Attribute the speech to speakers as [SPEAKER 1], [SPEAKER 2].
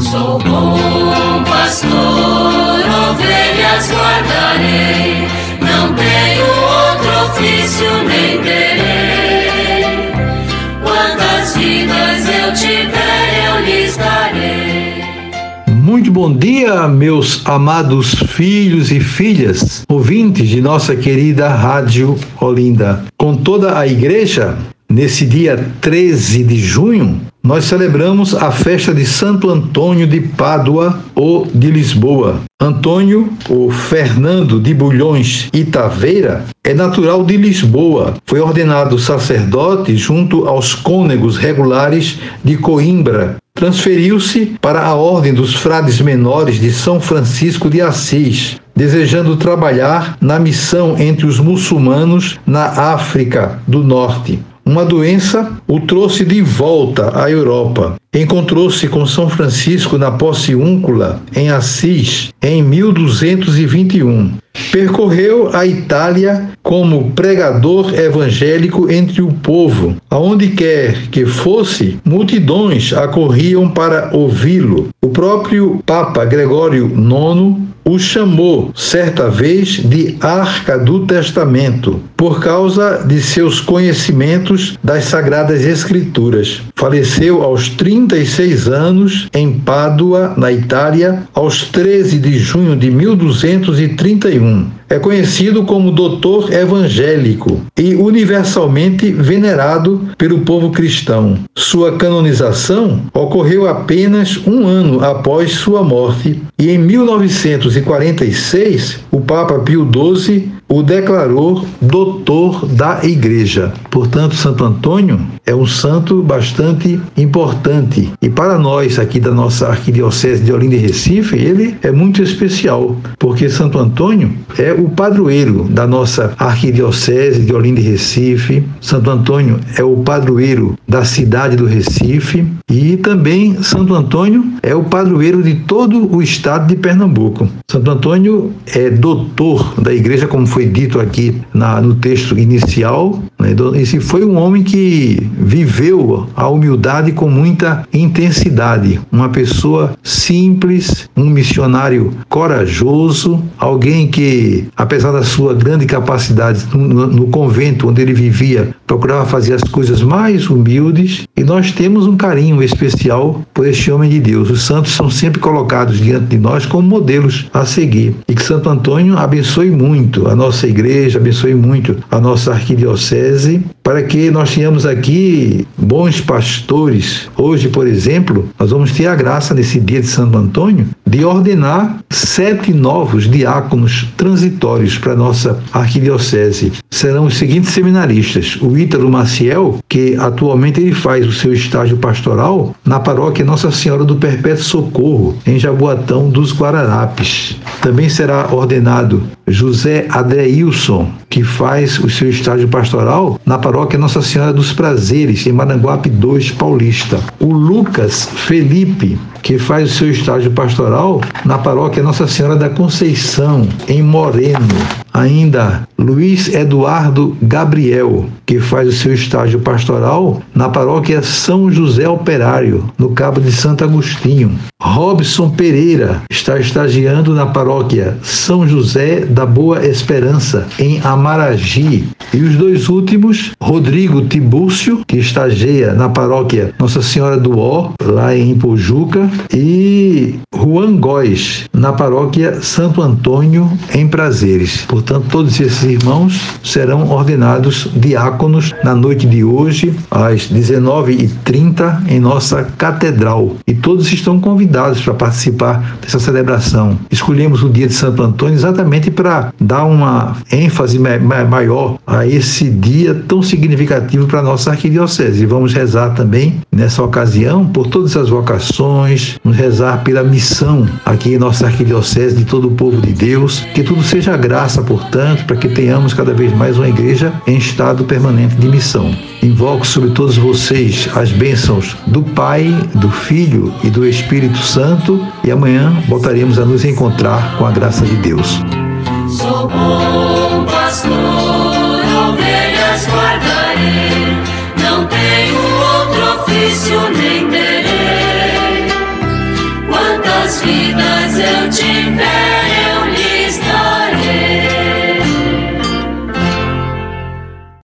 [SPEAKER 1] Sou bom pastor, ovelhas guardarei, não tenho outro ofício nem terei. Quantas vidas eu tiver, eu lhes darei.
[SPEAKER 2] Muito bom dia, meus amados filhos e filhas, ouvintes de nossa querida Rádio Olinda. Com toda a igreja, nesse dia 13 de junho, nós celebramos a festa de Santo Antônio de Pádua ou de Lisboa. Antônio, ou Fernando de Bulhões e Taveira, é natural de Lisboa. Foi ordenado sacerdote junto aos cônegos regulares de Coimbra. Transferiu-se para a Ordem dos Frades Menores de São Francisco de Assis, desejando trabalhar na missão entre os muçulmanos na África do Norte. Uma doença o trouxe de volta à Europa. Encontrou-se com São Francisco na Porciúncula, em Assis, em 1221. Percorreu a Itália como pregador evangélico entre o povo. Aonde quer que fosse, multidões acorriam para ouvi-lo. O próprio Papa Gregório IX o chamou certa vez de Arca do Testamento, por causa de seus conhecimentos das Sagradas Escrituras. Faleceu aos 36 anos em Pádua, na Itália, aos 13 de junho de 1231. É conhecido como doutor evangélico e universalmente venerado pelo povo cristão. Sua canonização ocorreu apenas um ano após sua morte e em 1946 o Papa Pio XII o declarou doutor da Igreja. Portanto, Santo Antônio é um santo bastante importante. E para nós aqui da nossa Arquidiocese de Olinda e Recife, ele é muito especial, porque Santo Antônio é o padroeiro da nossa Arquidiocese de Olinda e Recife. Santo Antônio é o padroeiro da cidade do Recife e também Santo Antônio é o padroeiro de todo o estado de Pernambuco. Santo Antônio é doutor da igreja, como foi dito aqui na, no texto inicial. Né? Esse foi um homem que viveu a humildade com muita intensidade. Uma pessoa simples, um missionário corajoso, alguém que, apesar da sua grande capacidade no, no convento onde ele vivia, procurava fazer as coisas mais humildes. E nós temos um carinho especial por este homem de Deus. Os santos são sempre colocados diante de nós como modelos a seguir. E que Santo Antônio abençoe muito a nossa igreja, abençoe muito a nossa arquidiocese, para que nós tenhamos aqui bons pastores. Hoje, por exemplo, nós vamos ter a graça nesse dia de Santo Antônio de ordenar sete novos diáconos transitórios para nossa arquidiocese. Serão os seguintes seminaristas: o Ítalo Maciel, que atualmente ele faz o seu estágio pastoral na paróquia Nossa Senhora do Perpétuo Socorro, em Jaboatão dos Guararapes. Também será ordenado José Adreilson, que faz o seu estágio pastoral na paróquia Nossa Senhora dos Prazeres, em Maranguape 2 Paulista. O Lucas Felipe, que faz o seu estágio pastoral na paróquia Nossa Senhora da Conceição, em Moreno. Ainda Luiz Eduardo Gabriel, que faz o seu estágio pastoral na paróquia São José Operário, no Cabo de Santo Agostinho. Robson Pereira está estagiando na paróquia São José da Boa Esperança, em Amaragi. E os dois últimos, Rodrigo Tibúcio, que estagia na paróquia Nossa Senhora do Ó, lá em Pojuca, e Juan Góes, na paróquia Santo Antônio, em Prazeres. Portanto, todos esses irmãos serão ordenados diáconos na noite de hoje, às 19h30, em nossa catedral. E todos estão convidados para participar dessa celebração. Escolhemos o dia de Santo Antônio exatamente para dar uma ênfase maior a esse dia tão significativo para a nossa arquidiocese. E vamos rezar também, nessa ocasião, por todas as vocações, vamos rezar pela missão aqui em nossa arquidiocese de todo o povo de Deus, que tudo seja graça, portanto, para que tenhamos cada vez mais uma igreja em estado permanente de missão. Invoco sobre todos vocês as bênçãos do Pai, do Filho e do Espírito Santo e amanhã voltaremos a nos encontrar com a graça de Deus.
[SPEAKER 1] Sou bom pastor, ovelhas guardarei, não tenho outro ofício nem terei. vidas eu peço.